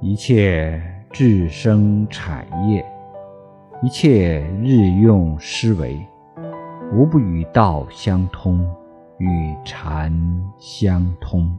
一切智生产业，一切日用思维，无不与道相通，与禅相通。